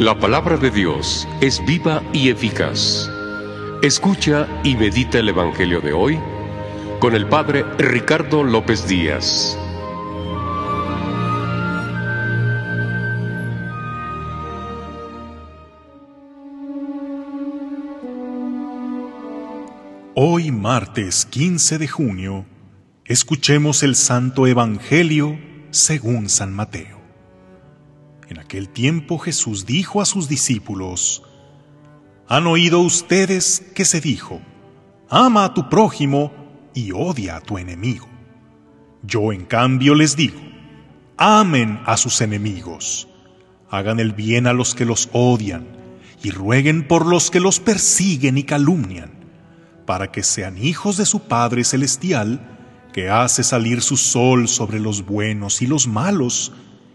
La palabra de Dios es viva y eficaz. Escucha y medita el Evangelio de hoy con el Padre Ricardo López Díaz. Hoy martes 15 de junio, escuchemos el Santo Evangelio según San Mateo. En aquel tiempo Jesús dijo a sus discípulos, Han oído ustedes que se dijo, Ama a tu prójimo y odia a tu enemigo. Yo en cambio les digo, amen a sus enemigos, hagan el bien a los que los odian y rueguen por los que los persiguen y calumnian, para que sean hijos de su Padre Celestial, que hace salir su sol sobre los buenos y los malos,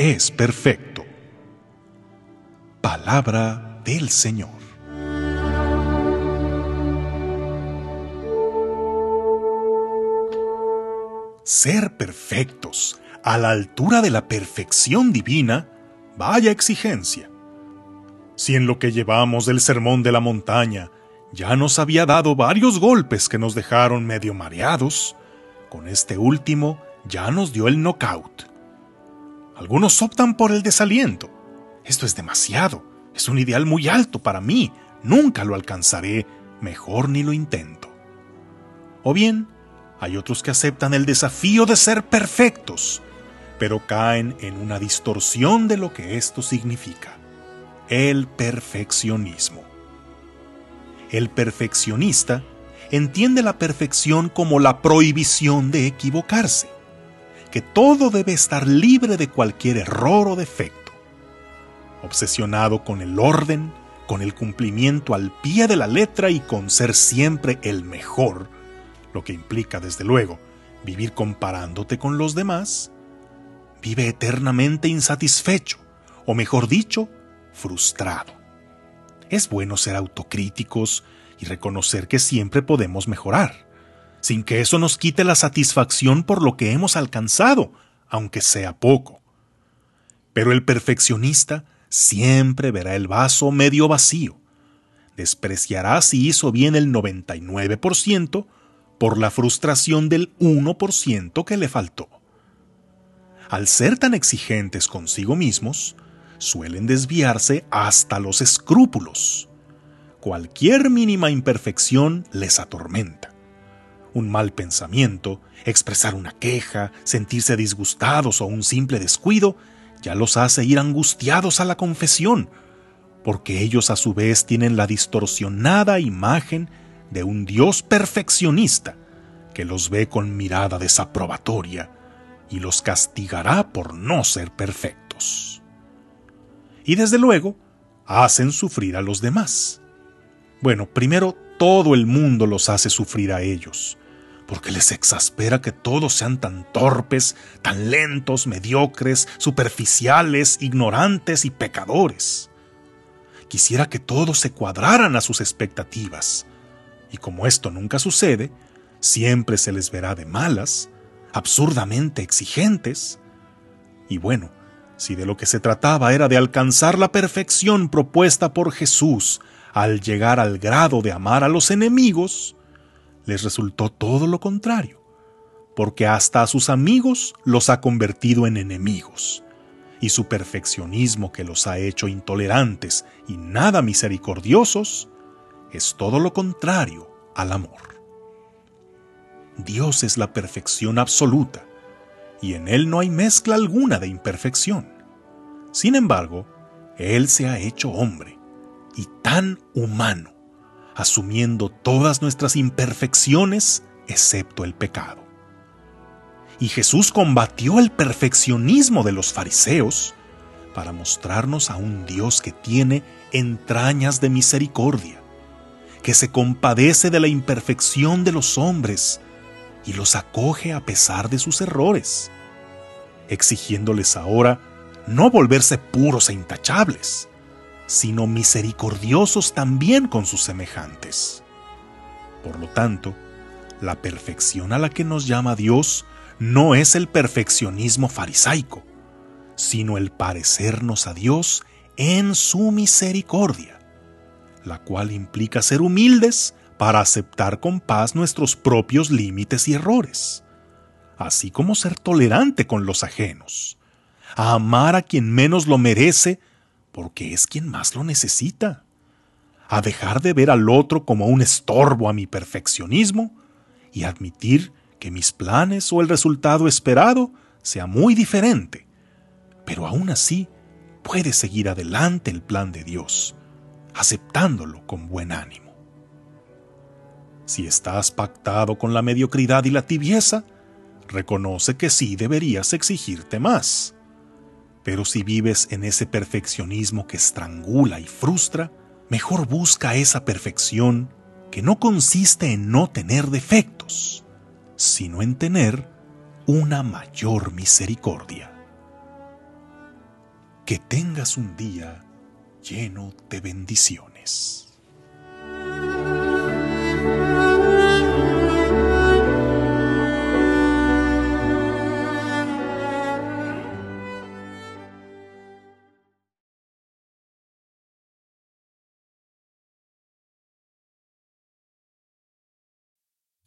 es perfecto. Palabra del Señor. Ser perfectos, a la altura de la perfección divina, vaya exigencia. Si en lo que llevamos del sermón de la montaña ya nos había dado varios golpes que nos dejaron medio mareados, con este último ya nos dio el knockout. Algunos optan por el desaliento. Esto es demasiado, es un ideal muy alto para mí, nunca lo alcanzaré, mejor ni lo intento. O bien, hay otros que aceptan el desafío de ser perfectos, pero caen en una distorsión de lo que esto significa. El perfeccionismo. El perfeccionista entiende la perfección como la prohibición de equivocarse, que todo debe estar libre de cualquier error o defecto. Obsesionado con el orden, con el cumplimiento al pie de la letra y con ser siempre el mejor, lo que implica, desde luego, vivir comparándote con los demás, vive eternamente insatisfecho, o mejor dicho, frustrado. Es bueno ser autocríticos y reconocer que siempre podemos mejorar, sin que eso nos quite la satisfacción por lo que hemos alcanzado, aunque sea poco. Pero el perfeccionista siempre verá el vaso medio vacío, despreciará si hizo bien el 99%, por la frustración del 1% que le faltó. Al ser tan exigentes consigo mismos, suelen desviarse hasta los escrúpulos. Cualquier mínima imperfección les atormenta. Un mal pensamiento, expresar una queja, sentirse disgustados o un simple descuido, ya los hace ir angustiados a la confesión, porque ellos a su vez tienen la distorsionada imagen de un Dios perfeccionista que los ve con mirada desaprobatoria y los castigará por no ser perfectos. Y desde luego, hacen sufrir a los demás. Bueno, primero todo el mundo los hace sufrir a ellos, porque les exaspera que todos sean tan torpes, tan lentos, mediocres, superficiales, ignorantes y pecadores. Quisiera que todos se cuadraran a sus expectativas, y como esto nunca sucede, siempre se les verá de malas, absurdamente exigentes, y bueno, si de lo que se trataba era de alcanzar la perfección propuesta por Jesús al llegar al grado de amar a los enemigos, les resultó todo lo contrario, porque hasta a sus amigos los ha convertido en enemigos, y su perfeccionismo que los ha hecho intolerantes y nada misericordiosos, es todo lo contrario al amor. Dios es la perfección absoluta, y en Él no hay mezcla alguna de imperfección. Sin embargo, Él se ha hecho hombre, y tan humano, asumiendo todas nuestras imperfecciones excepto el pecado. Y Jesús combatió el perfeccionismo de los fariseos para mostrarnos a un Dios que tiene entrañas de misericordia, que se compadece de la imperfección de los hombres y los acoge a pesar de sus errores, exigiéndoles ahora no volverse puros e intachables, sino misericordiosos también con sus semejantes. Por lo tanto, la perfección a la que nos llama Dios no es el perfeccionismo farisaico, sino el parecernos a Dios en su misericordia, la cual implica ser humildes para aceptar con paz nuestros propios límites y errores, así como ser tolerante con los ajenos, a amar a quien menos lo merece porque es quien más lo necesita, a dejar de ver al otro como un estorbo a mi perfeccionismo y admitir que mis planes o el resultado esperado sea muy diferente, pero aún así puede seguir adelante el plan de Dios, aceptándolo con buen ánimo. Si estás pactado con la mediocridad y la tibieza, reconoce que sí deberías exigirte más. Pero si vives en ese perfeccionismo que estrangula y frustra, mejor busca esa perfección que no consiste en no tener defectos, sino en tener una mayor misericordia. Que tengas un día lleno de bendiciones.